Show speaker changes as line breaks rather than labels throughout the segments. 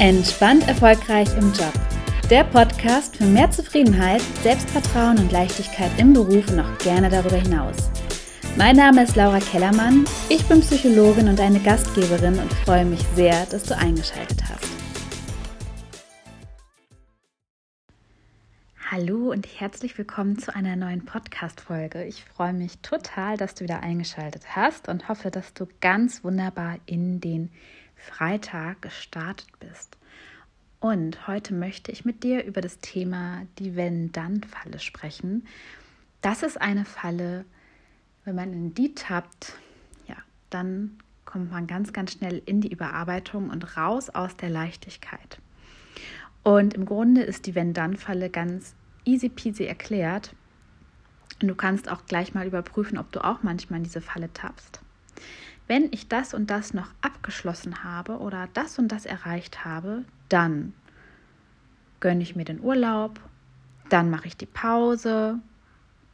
Entspannt erfolgreich im Job. Der Podcast für mehr Zufriedenheit, Selbstvertrauen und Leichtigkeit im Beruf und auch gerne darüber hinaus. Mein Name ist Laura Kellermann, ich bin Psychologin und eine Gastgeberin und freue mich sehr, dass du eingeschaltet hast. Hallo und herzlich willkommen zu einer neuen Podcast-Folge. Ich freue mich total, dass du wieder eingeschaltet hast und hoffe, dass du ganz wunderbar in den Freitag gestartet bist. Und heute möchte ich mit dir über das Thema die Wenn-Dann-Falle sprechen. Das ist eine Falle, wenn man in die tappt, ja, dann kommt man ganz, ganz schnell in die Überarbeitung und raus aus der Leichtigkeit. Und im Grunde ist die Wenn-Dann-Falle ganz easy peasy erklärt. Und du kannst auch gleich mal überprüfen, ob du auch manchmal in diese Falle tappst wenn ich das und das noch abgeschlossen habe oder das und das erreicht habe, dann gönne ich mir den Urlaub, dann mache ich die Pause,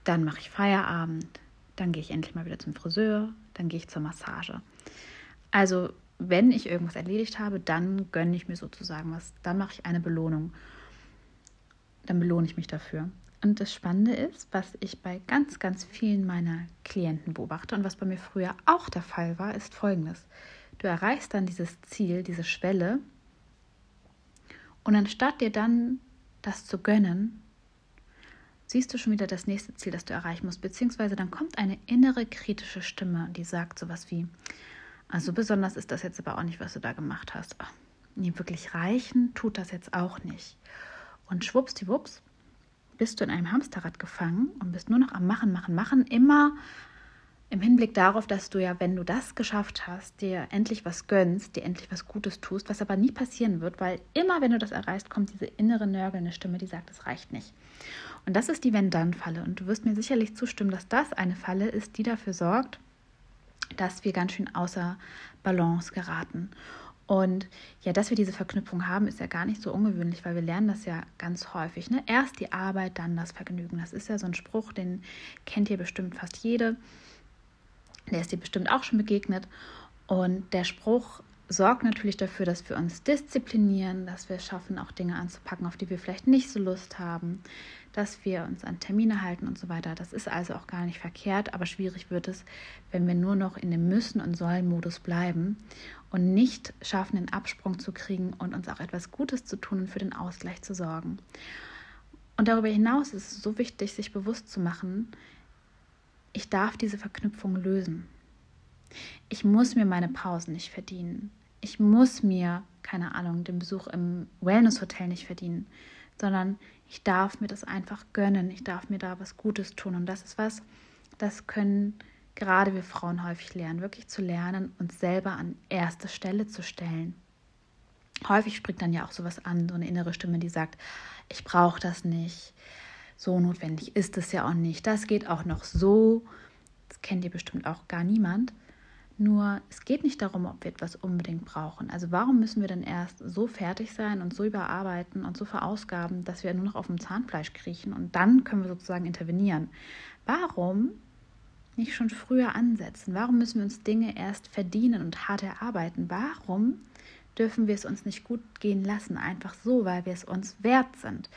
dann mache ich Feierabend, dann gehe ich endlich mal wieder zum Friseur, dann gehe ich zur Massage. Also wenn ich irgendwas erledigt habe, dann gönne ich mir sozusagen was, dann mache ich eine Belohnung. Dann belohne ich mich dafür. Und das Spannende ist, was ich bei ganz, ganz vielen meiner Klienten beobachte und was bei mir früher auch der Fall war, ist folgendes. Du erreichst dann dieses Ziel, diese Schwelle und anstatt dir dann das zu gönnen, siehst du schon wieder das nächste Ziel, das du erreichen musst, beziehungsweise dann kommt eine innere kritische Stimme, die sagt sowas wie, also besonders ist das jetzt aber auch nicht, was du da gemacht hast. Ach, nee, wirklich reichen tut das jetzt auch nicht. Und schwuppsdiwupps bist du in einem Hamsterrad gefangen und bist nur noch am Machen, Machen, Machen, immer im Hinblick darauf, dass du ja, wenn du das geschafft hast, dir endlich was gönnst, dir endlich was Gutes tust, was aber nie passieren wird, weil immer, wenn du das erreichst, kommt diese innere nörgelnde Stimme, die sagt, es reicht nicht. Und das ist die Wenn-Dann-Falle. Und du wirst mir sicherlich zustimmen, dass das eine Falle ist, die dafür sorgt, dass wir ganz schön außer Balance geraten. Und ja, dass wir diese Verknüpfung haben, ist ja gar nicht so ungewöhnlich, weil wir lernen das ja ganz häufig. Ne? Erst die Arbeit, dann das Vergnügen. Das ist ja so ein Spruch, den kennt ihr bestimmt fast jede. Der ist dir bestimmt auch schon begegnet. Und der Spruch sorgt natürlich dafür, dass wir uns disziplinieren, dass wir es schaffen, auch Dinge anzupacken, auf die wir vielleicht nicht so Lust haben, dass wir uns an Termine halten und so weiter. Das ist also auch gar nicht verkehrt, aber schwierig wird es, wenn wir nur noch in dem Müssen- und Sollen-Modus bleiben und nicht schaffen, den Absprung zu kriegen und uns auch etwas Gutes zu tun und für den Ausgleich zu sorgen. Und darüber hinaus ist es so wichtig, sich bewusst zu machen, ich darf diese Verknüpfung lösen. Ich muss mir meine Pausen nicht verdienen. Ich muss mir, keine Ahnung, den Besuch im Wellness-Hotel nicht verdienen, sondern ich darf mir das einfach gönnen. Ich darf mir da was Gutes tun. Und das ist was, das können gerade wir Frauen häufig lernen, wirklich zu lernen, uns selber an erste Stelle zu stellen. Häufig springt dann ja auch sowas an, so eine innere Stimme, die sagt, ich brauche das nicht. So notwendig ist es ja auch nicht. Das geht auch noch so. Das kennt ihr bestimmt auch gar niemand. Nur es geht nicht darum, ob wir etwas unbedingt brauchen. Also warum müssen wir denn erst so fertig sein und so überarbeiten und so verausgaben, dass wir nur noch auf dem Zahnfleisch kriechen und dann können wir sozusagen intervenieren? Warum nicht schon früher ansetzen? Warum müssen wir uns Dinge erst verdienen und hart erarbeiten? Warum dürfen wir es uns nicht gut gehen lassen, einfach so, weil wir es uns wert sind?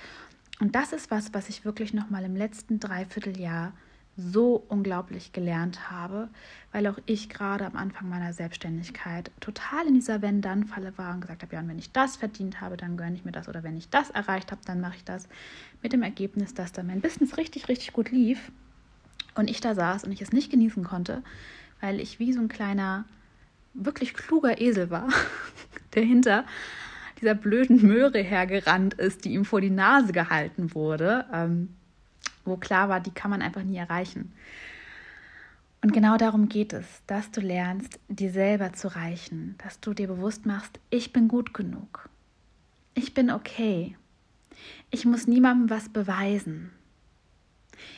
Und das ist was, was ich wirklich noch mal im letzten Dreivierteljahr so unglaublich gelernt habe, weil auch ich gerade am Anfang meiner Selbstständigkeit total in dieser Wenn-Dann-Falle war und gesagt habe, ja, und wenn ich das verdient habe, dann gönne ich mir das oder wenn ich das erreicht habe, dann mache ich das mit dem Ergebnis, dass dann mein Business richtig, richtig gut lief und ich da saß und ich es nicht genießen konnte, weil ich wie so ein kleiner, wirklich kluger Esel war, der hinter dieser blöden Möhre hergerannt ist, die ihm vor die Nase gehalten wurde. Ähm, wo klar war, die kann man einfach nie erreichen. Und genau darum geht es, dass du lernst, dir selber zu reichen, dass du dir bewusst machst, ich bin gut genug. Ich bin okay. Ich muss niemandem was beweisen.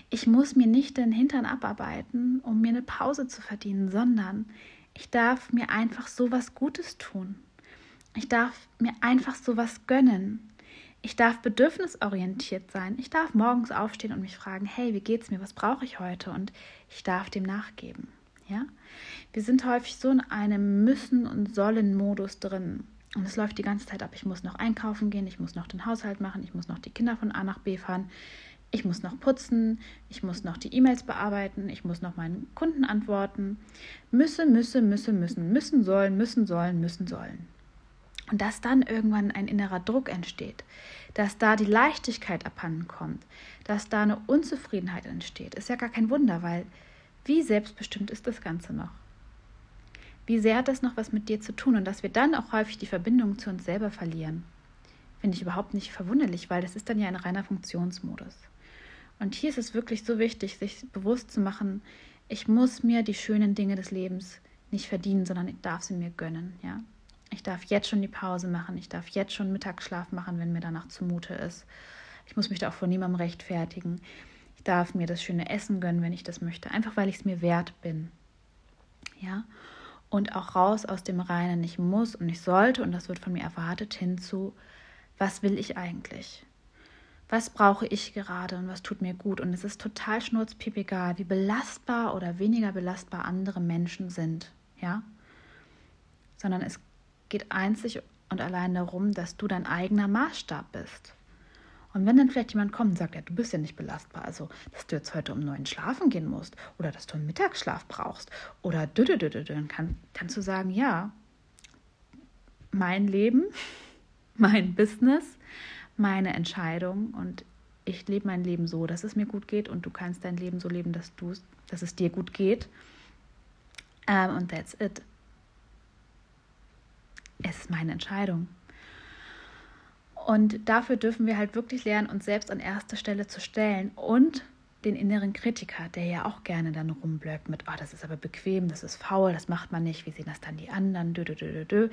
Ich muss mir nicht den Hintern abarbeiten, um mir eine Pause zu verdienen, sondern ich darf mir einfach so was Gutes tun. Ich darf mir einfach so was gönnen. Ich darf bedürfnisorientiert sein. Ich darf morgens aufstehen und mich fragen, hey, wie geht's mir? Was brauche ich heute? Und ich darf dem nachgeben. Ja? Wir sind häufig so in einem Müssen- und Sollen-Modus drin. Und es läuft die ganze Zeit ab. Ich muss noch einkaufen gehen, ich muss noch den Haushalt machen, ich muss noch die Kinder von A nach B fahren, ich muss noch putzen, ich muss noch die E-Mails bearbeiten, ich muss noch meinen Kunden antworten. Müsse, müsse, müsse, müssen, müssen sollen, müssen sollen, müssen sollen. Und dass dann irgendwann ein innerer Druck entsteht, dass da die Leichtigkeit abhanden kommt, dass da eine Unzufriedenheit entsteht, ist ja gar kein Wunder, weil wie selbstbestimmt ist das Ganze noch? Wie sehr hat das noch was mit dir zu tun und dass wir dann auch häufig die Verbindung zu uns selber verlieren? Finde ich überhaupt nicht verwunderlich, weil das ist dann ja ein reiner Funktionsmodus. Und hier ist es wirklich so wichtig, sich bewusst zu machen, ich muss mir die schönen Dinge des Lebens nicht verdienen, sondern ich darf sie mir gönnen, ja? Ich darf jetzt schon die Pause machen, ich darf jetzt schon Mittagsschlaf machen, wenn mir danach zumute ist. Ich muss mich da auch vor niemandem rechtfertigen. Ich darf mir das schöne Essen gönnen, wenn ich das möchte, einfach weil ich es mir wert bin. Ja? Und auch raus aus dem reinen ich muss und ich sollte und das wird von mir erwartet hinzu, was will ich eigentlich? Was brauche ich gerade und was tut mir gut? Und es ist total schnurzpiepegal, wie belastbar oder weniger belastbar andere Menschen sind, ja? Sondern es geht einzig und allein darum, dass du dein eigener Maßstab bist. Und wenn dann vielleicht jemand kommt und sagt, ja, du bist ja nicht belastbar, also dass du jetzt heute um neun schlafen gehen musst oder dass du einen Mittagsschlaf brauchst oder dann kann, kannst du sagen, ja, mein Leben, mein Business, meine Entscheidung und ich lebe mein Leben so, dass es mir gut geht und du kannst dein Leben so leben, dass, du, dass es dir gut geht. Um, ähm, und that's it es ist meine Entscheidung. Und dafür dürfen wir halt wirklich lernen, uns selbst an erster Stelle zu stellen und den inneren Kritiker, der ja auch gerne dann rumblöckt mit, oh, das ist aber bequem, das ist faul, das macht man nicht, wie sehen das dann die anderen, dö, dö, dö, dö,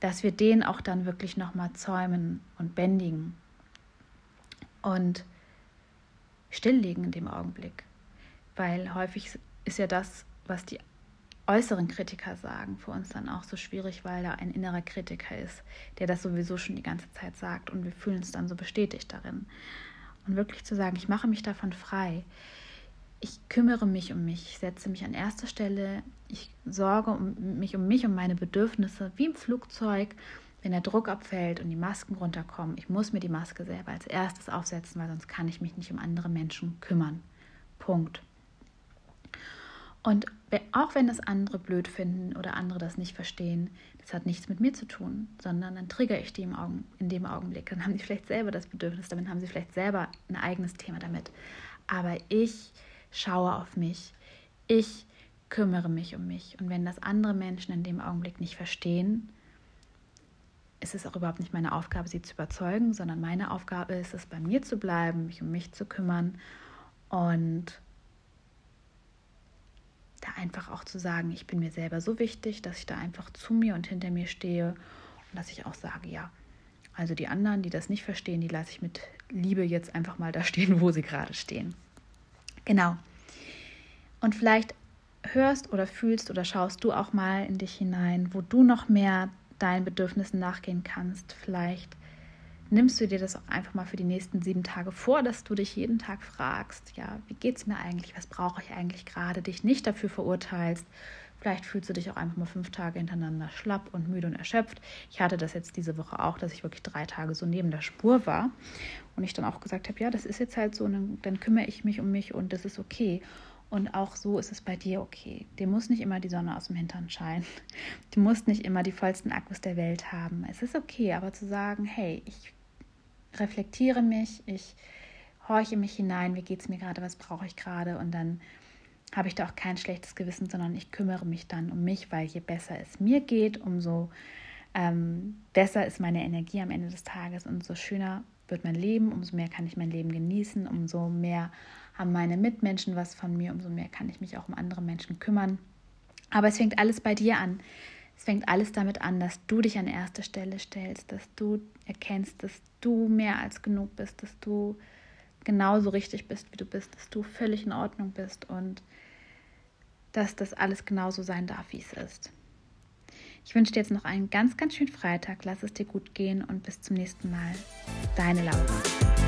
dass wir den auch dann wirklich nochmal zäumen und bändigen und stilllegen in dem Augenblick. Weil häufig ist ja das, was die äußeren Kritiker sagen, für uns dann auch so schwierig, weil da ein innerer Kritiker ist, der das sowieso schon die ganze Zeit sagt und wir fühlen uns dann so bestätigt darin. Und wirklich zu sagen, ich mache mich davon frei. Ich kümmere mich um mich, ich setze mich an erster Stelle, ich sorge um mich um mich, um meine Bedürfnisse, wie im Flugzeug, wenn der Druck abfällt und die Masken runterkommen. Ich muss mir die Maske selber als erstes aufsetzen, weil sonst kann ich mich nicht um andere Menschen kümmern. Punkt. Und auch wenn das andere blöd finden oder andere das nicht verstehen, das hat nichts mit mir zu tun, sondern dann triggere ich die im Augen, in dem Augenblick. Dann haben sie vielleicht selber das Bedürfnis, damit haben sie vielleicht selber ein eigenes Thema damit. Aber ich schaue auf mich. Ich kümmere mich um mich. Und wenn das andere Menschen in dem Augenblick nicht verstehen, ist es auch überhaupt nicht meine Aufgabe, sie zu überzeugen, sondern meine Aufgabe ist es, bei mir zu bleiben, mich um mich zu kümmern und da einfach auch zu sagen, ich bin mir selber so wichtig, dass ich da einfach zu mir und hinter mir stehe und dass ich auch sage, ja, also die anderen, die das nicht verstehen, die lasse ich mit Liebe jetzt einfach mal da stehen, wo sie gerade stehen. Genau. Und vielleicht hörst oder fühlst oder schaust du auch mal in dich hinein, wo du noch mehr deinen Bedürfnissen nachgehen kannst. Vielleicht nimmst du dir das auch einfach mal für die nächsten sieben Tage vor, dass du dich jeden Tag fragst, ja, wie geht es mir eigentlich, was brauche ich eigentlich gerade, dich nicht dafür verurteilst. Vielleicht fühlst du dich auch einfach mal fünf Tage hintereinander schlapp und müde und erschöpft. Ich hatte das jetzt diese Woche auch, dass ich wirklich drei Tage so neben der Spur war und ich dann auch gesagt habe, ja, das ist jetzt halt so, dann, kümmere ich mich um mich und das ist okay. Und auch so ist es bei dir okay. Dir muss nicht immer die Sonne aus dem Hintern scheinen. Du musst nicht immer die vollsten Akkus der Welt haben. Es ist okay, aber zu sagen, hey, ich reflektiere mich, ich horche mich hinein, wie geht es mir gerade, was brauche ich gerade und dann habe ich da auch kein schlechtes Gewissen, sondern ich kümmere mich dann um mich, weil je besser es mir geht, umso ähm, besser ist meine Energie am Ende des Tages, umso schöner wird mein Leben, umso mehr kann ich mein Leben genießen, umso mehr haben meine Mitmenschen was von mir, umso mehr kann ich mich auch um andere Menschen kümmern. Aber es fängt alles bei dir an. Es fängt alles damit an, dass du dich an erste Stelle stellst, dass du erkennst, dass du mehr als genug bist, dass du genauso richtig bist, wie du bist, dass du völlig in Ordnung bist und dass das alles genauso sein darf, wie es ist. Ich wünsche dir jetzt noch einen ganz, ganz schönen Freitag. Lass es dir gut gehen und bis zum nächsten Mal. Deine Laura.